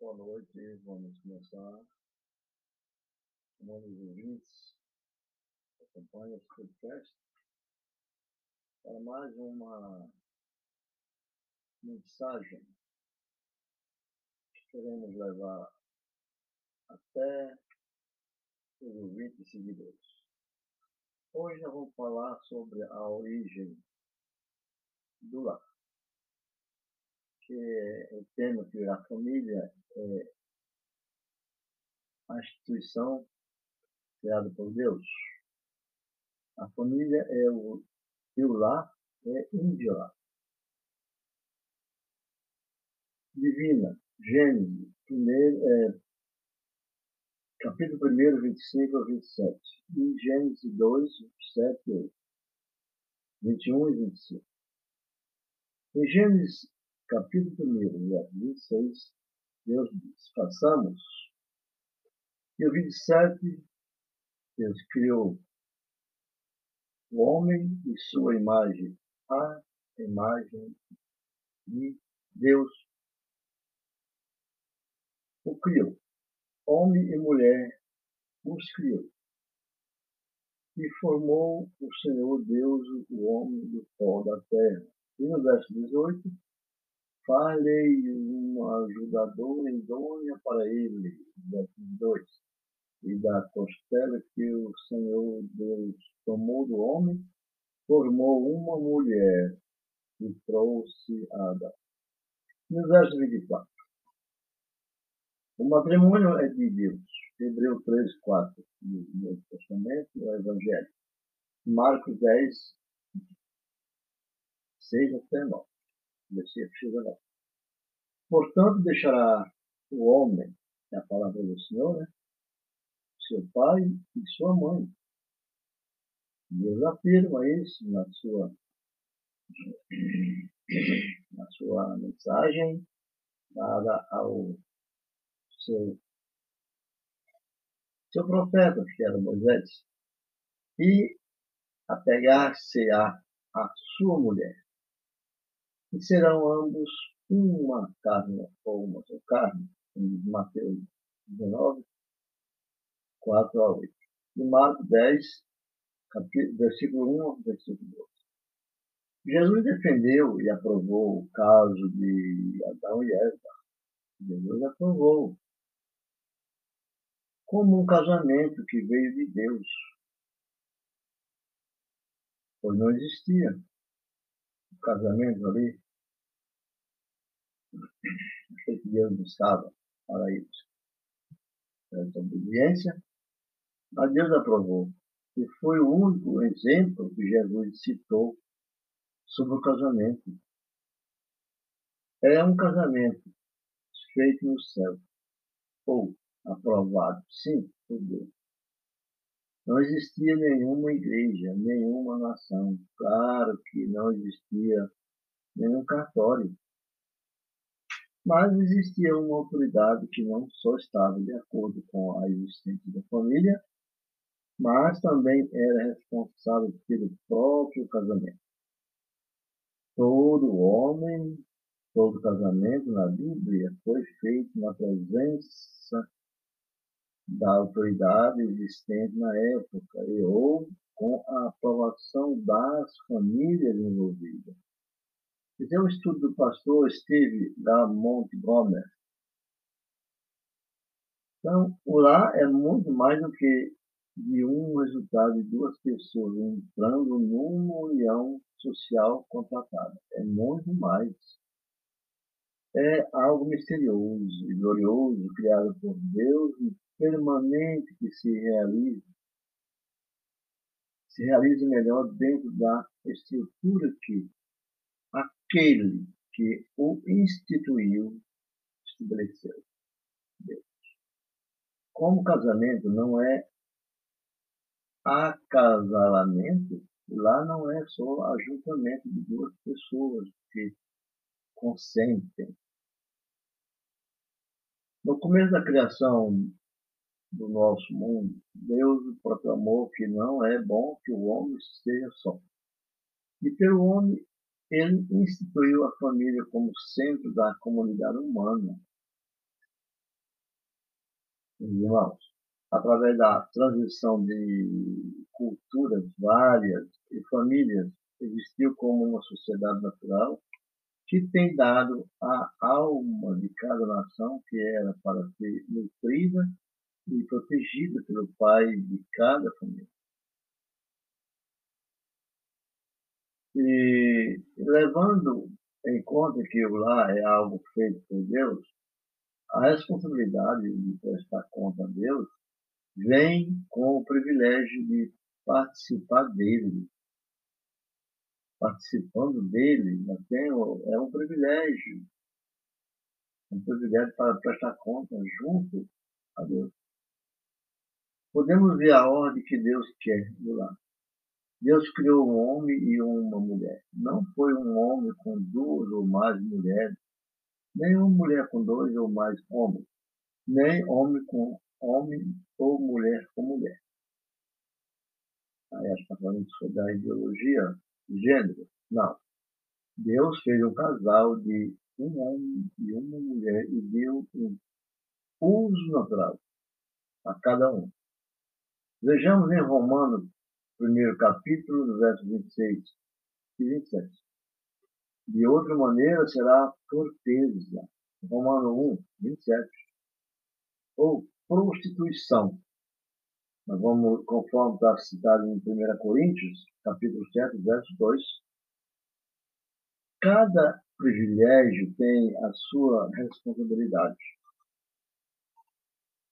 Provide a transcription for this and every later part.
Boa noite, vamos começar. Chamando os ouvintes que acompanham esse podcast para mais uma mensagem que queremos levar até os ouvintes seguidores. Hoje nós vamos falar sobre a origem do lar que o tema que a família é a instituição criada por Deus. A família é o e o lar é inviolável. Divina, Gênesis, primeiro, é, capítulo 1, 25 a 27. E Gênesis 2, 27 e 8. 21 e 25. Em Gênesis capítulo 1, verso 26, Deus diz: façamos. E o 27, Deus criou o homem e sua imagem, a imagem de Deus o criou. Homem e mulher os criou. E formou o Senhor Deus o homem do pó da terra. E no verso 18, Falei uma ajudadora idônea para ele, verso 2. E da costela que o Senhor Deus tomou do homem, formou uma mulher e trouxe a Adão. No verso 24. O matrimônio é de Deus. Hebreu 3, 4, no Novo Testamento, o Evangelho. Marcos 10, 6 até 9 versículo 9. Portanto, deixará o homem, é a palavra do Senhor, né? seu pai e sua mãe. Deus afirma isso na sua, na sua mensagem dada ao seu, seu profeta, que era Moisés, e apegar-se a, a sua mulher e serão ambos uma carne ou uma só carne, em Mateus 19, 4 a 8. E Marcos 10, capítulo, versículo 1 ao versículo 12. Jesus defendeu e aprovou o caso de Adão e Eva. Jesus aprovou como um casamento que veio de Deus, pois não existia casamento ali, o que Deus buscava para isso. Essa obediência, mas Deus aprovou. E foi o único exemplo que Jesus citou sobre o casamento. É um casamento feito no céu, ou aprovado, sim, por Deus. Não existia nenhuma igreja, nenhuma nação. Claro que não existia nenhum cartório. Mas existia uma autoridade que não só estava de acordo com a existência da família, mas também era responsável pelo próprio casamento. Todo homem, todo casamento na Bíblia foi feito na presença da autoridade existente na época e ou com a aprovação das famílias envolvidas. Esse é um estudo do pastor Steve da Montgomery. Então, o lar é muito mais do que de um resultado de duas pessoas entrando numa união social contratada. É muito mais. É algo misterioso e glorioso, criado por Deus e permanente que se realize, se realize melhor dentro da estrutura que aquele que o instituiu estabeleceu. Deus. Como casamento não é acasalamento, lá não é só ajuntamento de duas pessoas que consentem. No começo da criação do nosso mundo, Deus proclamou que não é bom que o homem esteja só. E pelo homem, ele instituiu a família como centro da comunidade humana. irmãos, através da transição de culturas várias e famílias, existiu como uma sociedade natural que tem dado à alma de cada nação, que era para ser nutrida e protegida pelo pai de cada família. E levando em conta que o lar é algo feito por Deus, a responsabilidade de prestar conta a Deus vem com o privilégio de participar dele. Participando dele é um privilégio. Um privilégio para prestar conta junto a Deus. Podemos ver a ordem que Deus quer do lar. Deus criou um homem e uma mulher. Não foi um homem com duas ou mais mulheres, nem uma mulher com dois ou mais homens, nem homem com homem ou mulher com mulher. Aí está falando sobre a ideologia de gênero. Não. Deus fez um casal de um homem e uma mulher e deu um uso natural a cada um. Vejamos em Romanos, primeiro capítulo, no verso 26 e 27. De outra maneira será torpeza. Romanos 1, 27. Ou prostituição. Nós vamos, conforme está citado em 1 Coríntios, capítulo 7, verso 2. Cada privilégio tem a sua responsabilidade.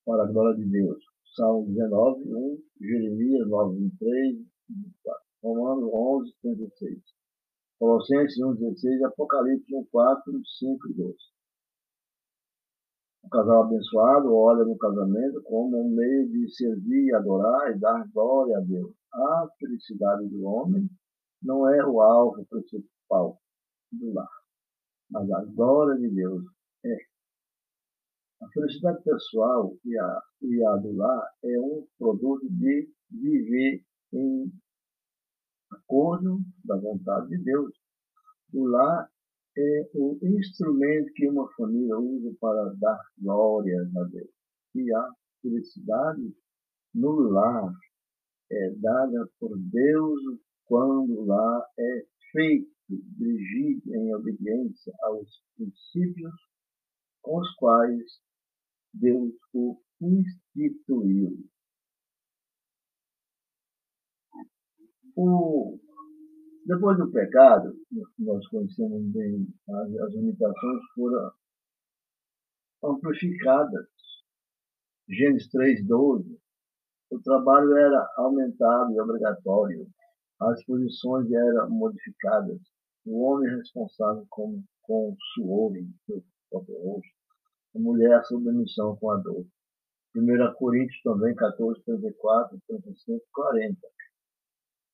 Para a glória de Deus. Salmo 19, 1, Jeremias 9, 23, 24. Romanos 11, 36. Colossenses 1, 16, Apocalipse 1, 4, 5 e 12. O casal abençoado olha no casamento como um meio de servir, adorar e dar glória a Deus. A felicidade do homem não é o alvo principal do lar, mas a glória de Deus é. A felicidade pessoal e a, e a do lar é um produto de viver em acordo da vontade de Deus. O lar é o instrumento que uma família usa para dar glória a Deus. E a felicidade no lar é dada por Deus quando lar é feito, dirigido em obediência aos princípios com os quais Deus o instituiu. O depois do pecado, nós conhecemos bem, as, as limitações foram amplificadas. Gênesis 3,12. O trabalho era aumentado e obrigatório. As posições eram modificadas. O homem responsável com, com o suor em seu próprio rosto. A mulher sob missão com a dor. 1 Coríntios também, 14, 34, 35, 40.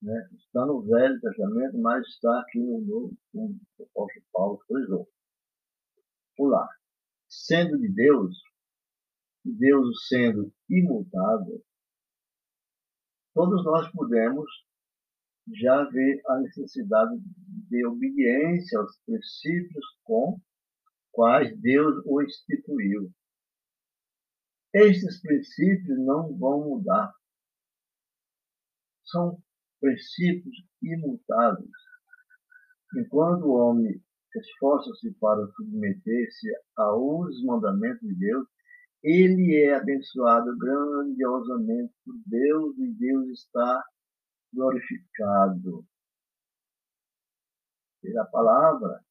Né? Está no Velho Testamento, mas está aqui no Novo, como o apóstolo Paulo frisou. Pular. Sendo de Deus, Deus sendo imutável, todos nós podemos já ver a necessidade de obediência aos princípios com quais Deus o instituiu. Estes princípios não vão mudar. São princípios imutáveis. Enquanto o homem esforça-se para submeter-se aos mandamentos de Deus, ele é abençoado grandiosamente por Deus e Deus está glorificado. Pela palavra,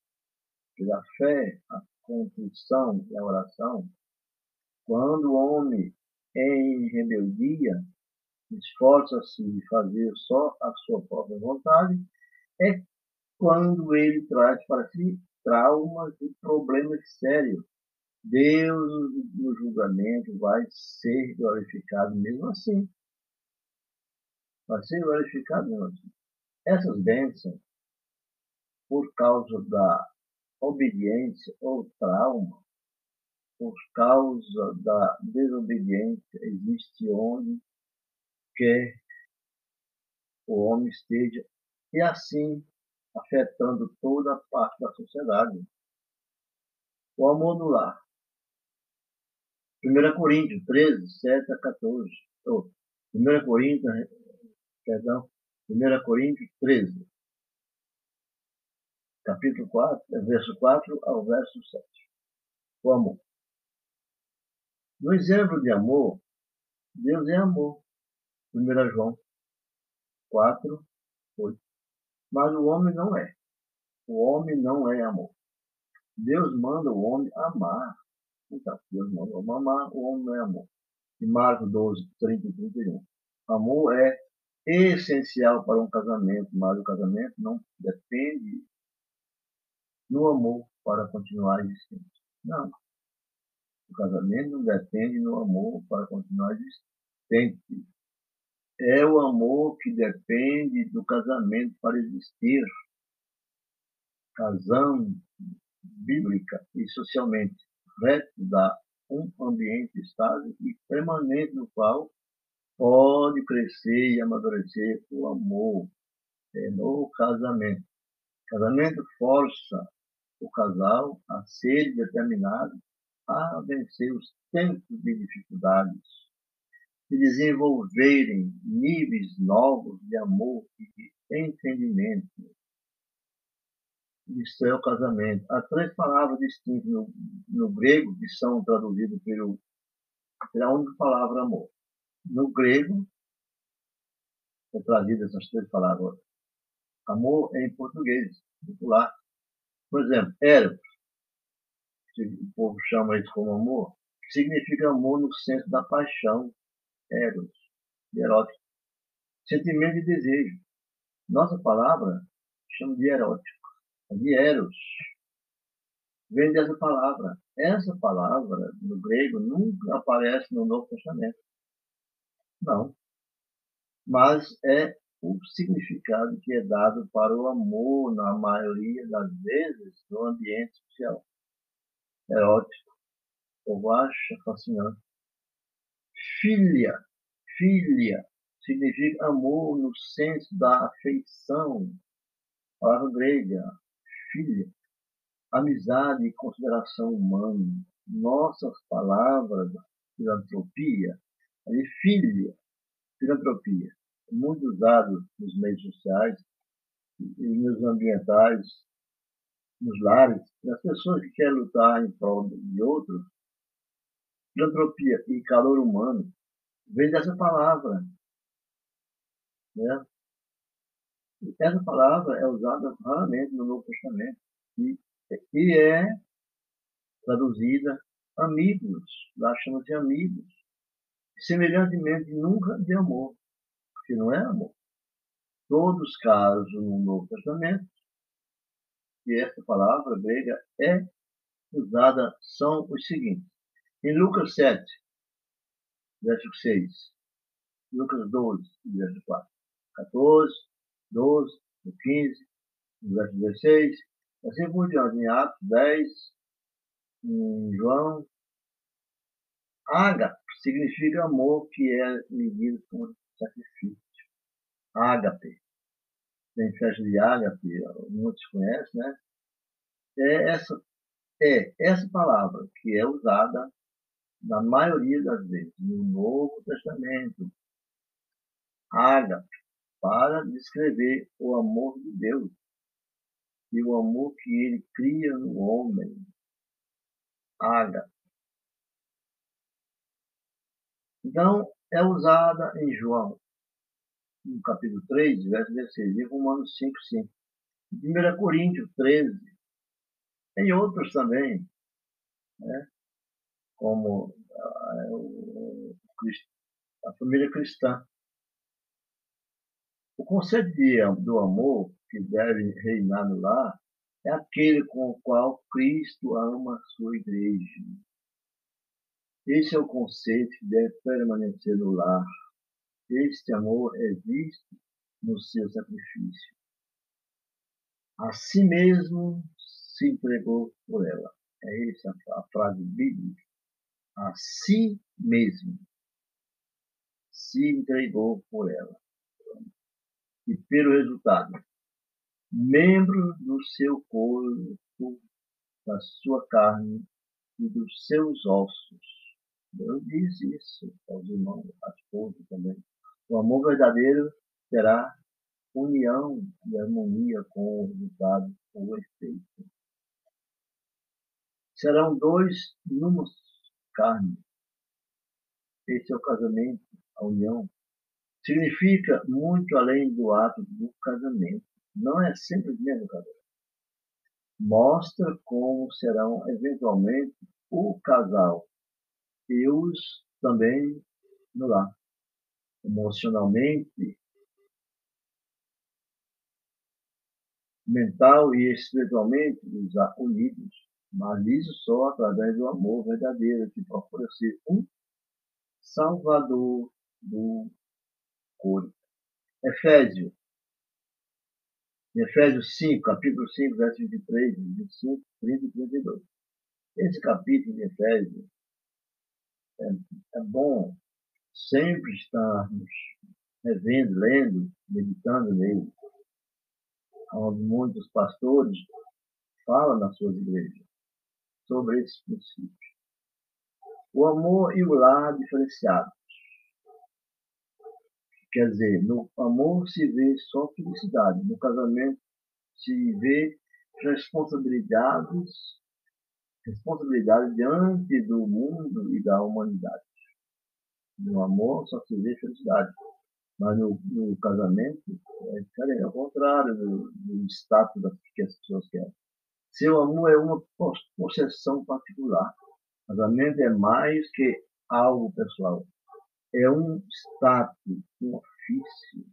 pela fé, a contrição e a oração, quando o homem é em rebeldia esforça-se em fazer só a sua própria vontade, é quando ele traz para si traumas e problemas sérios. Deus, no julgamento, vai ser glorificado mesmo assim. Vai ser glorificado mesmo assim. Essas bênçãos, por causa da obediência ou trauma, por causa da desobediência, existe onde quer o homem esteja, e assim afetando toda a parte da sociedade. O amor no lar 1 Coríntios 13, 7 a 14. Oh, 1 Coríntios, perdão, 1 Coríntios 13, capítulo 4, verso 4 ao verso 7. O amor. No exemplo de amor, Deus é amor. 1 João 4, 8. Mas o homem não é. O homem não é amor. Deus manda o homem amar. Então, Deus manda o homem amar, o homem não é amor. Em Marcos 12, 30 e 31. Amor é essencial para um casamento, mas o casamento não depende no amor para continuar existindo. Não. O casamento não depende no amor para continuar existente. É o amor que depende do casamento para existir. Casão bíblica e socialmente reto dá um ambiente estável e permanente no qual pode crescer e amadurecer o amor é no casamento. Casamento força o casal a ser determinado a vencer os tempos de dificuldades e desenvolverem níveis novos de amor e de entendimento. Isso é o casamento. Há três palavras distintas no, no grego que são traduzidas pelo, pela única palavra amor. No grego, é traduzida essas três palavras. Amor é em português, popular. Por exemplo, eros, o povo chama isso como amor, significa amor no senso da paixão, eros, erótico, sentimento e desejo. Nossa palavra chama de erótico, de eros. Vem dessa palavra. Essa palavra, no grego, nunca aparece no Novo Testamento. Não. Mas é o significado que é dado para o amor, na maioria das vezes, no ambiente social erótico, ou acha fascinante. Filha, filha, significa amor no senso da afeição. Palavra grega, filha. Amizade e consideração humana. Nossas palavras, filantropia, filha, filantropia, muito usado nos meios sociais e nos ambientais nos lares, as pessoas que querem lutar em prol de outros, filantropia e calor humano, vem dessa palavra. Né? Essa palavra é usada raramente no Novo Testamento e, e é traduzida amigos, lá chama-se amigos. Semelhantemente, nunca de amor, porque não é amor. Todos os casos no Novo Testamento que essa palavra grega é usada são os seguintes. Em Lucas 7, verso 6, Lucas 12, verso 4, 14, 12, 15, verso 16, assim por diante, em Atos 10, em João, Ágape significa amor que é medido por sacrifício. Ágape tem festa de ágape, muitos conhecem, né? É essa, é essa palavra que é usada na maioria das vezes no Novo Testamento, ágape, para descrever o amor de Deus e o amor que ele cria no homem. Ágape. Então, é usada em João no capítulo 3, verso 16, e Romanos 5, 5. 1 Coríntios 13. Tem outros também, né? como a, a família cristã. O conceito de, do amor que deve reinar no lar é aquele com o qual Cristo ama a sua igreja. Esse é o conceito que deve permanecer no lar este amor é visto no seu sacrifício. A si mesmo se entregou por ela. É essa a frase bíblica. A si mesmo se entregou por ela. E pelo resultado, membro do seu corpo, da sua carne e dos seus ossos, Deus diz isso aos irmãos, à esposa também. O amor verdadeiro terá união e harmonia com o resultado, com o efeito. Serão dois numa carne. Esse é o casamento, a união. Significa muito além do ato do casamento. Não é simplesmente o casamento. Mostra como serão eventualmente o casal os também no lar. Emocionalmente, mental e espiritualmente unidos, mas isso só através do amor verdadeiro que procura ser um salvador do corpo. Efésios, Efésios 5, capítulo 5, verso 23, 25, 30 e 32. Esse capítulo de Efésios é, é bom sempre estarmos revendo, lendo, meditando nele. Onde muitos pastores falam nas suas igrejas sobre esses princípios. O amor e o lar diferenciados. Quer dizer, no amor se vê só felicidade, no casamento se vê responsabilidades responsabilidade diante do mundo e da humanidade. No amor só se vê felicidade. Mas no, no casamento é diferente, ao contrário do, do status que as pessoas querem. Seu amor é uma possessão particular. Casamento é mais que algo pessoal. É um status, um ofício.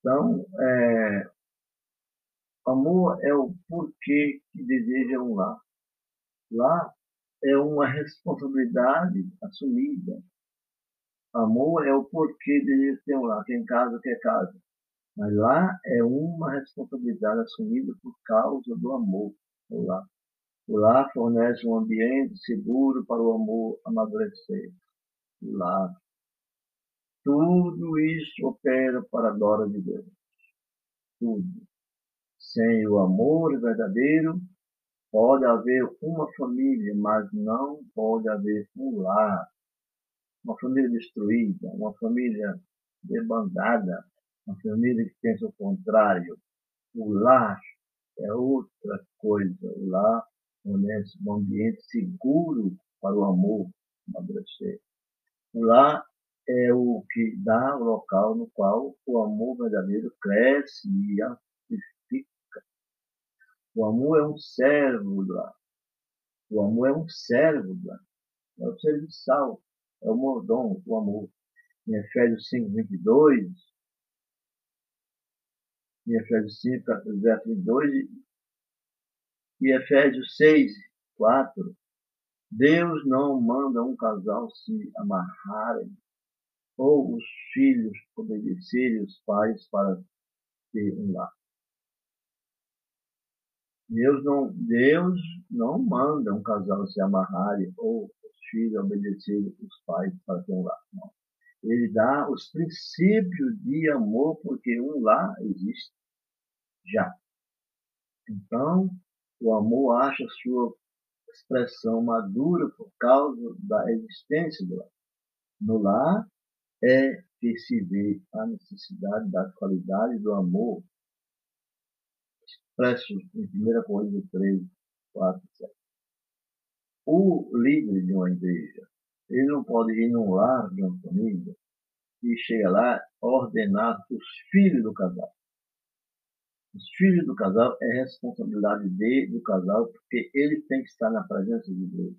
Então, é, amor é o porquê que deseja um lar. Lá é uma responsabilidade assumida. Amor é o porquê de ter lar. Quem casa, quer casa. Mas lá é uma responsabilidade assumida por causa do amor. O lar. O lar fornece um ambiente seguro para o amor amadurecer. O lar. Tudo isso opera para a glória de Deus. Tudo. Sem o amor verdadeiro, Pode haver uma família, mas não pode haver um lar. Uma família destruída, uma família debandada, uma família que pensa o contrário. O lar é outra coisa. O lar fornece um ambiente seguro para o amor amadurecer. O lar é o que dá o local no qual o amor verdadeiro cresce e o amor é um servo do lar. O amor é um servo do lar. É o serviçal. É o mordomo, o amor. Em Efésios 5, 22, em Efésios 5, verso 22, e Efésios 6, 4, Deus não manda um casal se amarrarem, ou os filhos obedecerem os pais para ter um lar. Deus não, Deus não manda um casal se amarrarem ou os filhos obedecerem os pais para ter um lar. Não. Ele dá os princípios de amor, porque um lar existe já. Então, o amor acha sua expressão madura por causa da existência do lar. No lar é que se vê a necessidade da qualidade do amor expressos em 1 Coríntios 3, 4, 7. O líder de uma igreja, ele não pode ir num lar de uma família e chega lá ordenar os filhos do casal. Os filhos do casal é responsabilidade dele, do casal, porque ele tem que estar na presença de Deus.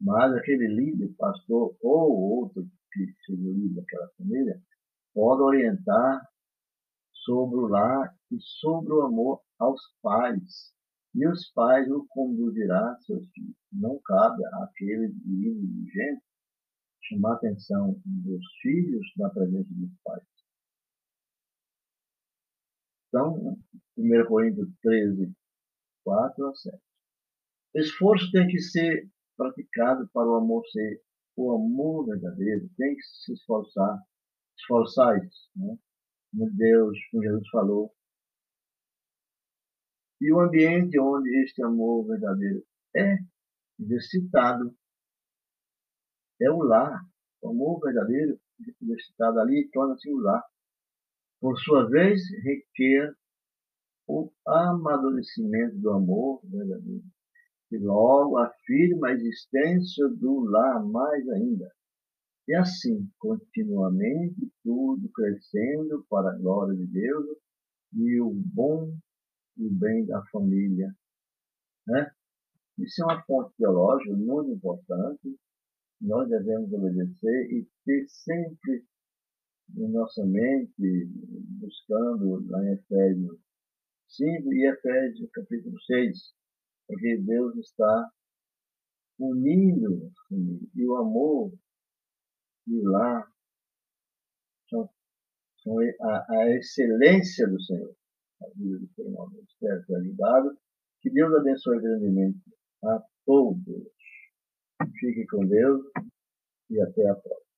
Mas aquele líder, pastor ou outro que seja o líder daquela família, pode orientar sobre o lar e sobre o amor aos pais. E os pais o conduzirá seus filhos. Não cabe àquele livro chamar a atenção dos filhos na presença dos pais. Então, 1 Coríntios 13, 4 a 7. Esforço tem que ser praticado para o amor ser o amor verdadeiro, tem que se esforçar, esforçar-se, né? Como Deus, como Jesus falou. E o ambiente onde este amor verdadeiro é exercitado é o lar. O amor verdadeiro, citado ali, torna-se o lar. Por sua vez, requer o amadurecimento do amor verdadeiro, que logo afirma a existência do lar mais ainda. E assim, continuamente, tudo crescendo para a glória de Deus e o bom e o bem da família. Né? Isso é uma fonte teológica muito importante. Nós devemos obedecer e ter sempre em nossa mente, buscando lá em Efésios 5 e Efésios capítulo 6, porque Deus está unindo e o amor e lá são, são a, a, excelência do Senhor. A vida do Senhor, espero ter ajudado. Que Deus abençoe grandemente a todos. Fique com Deus e até a próxima.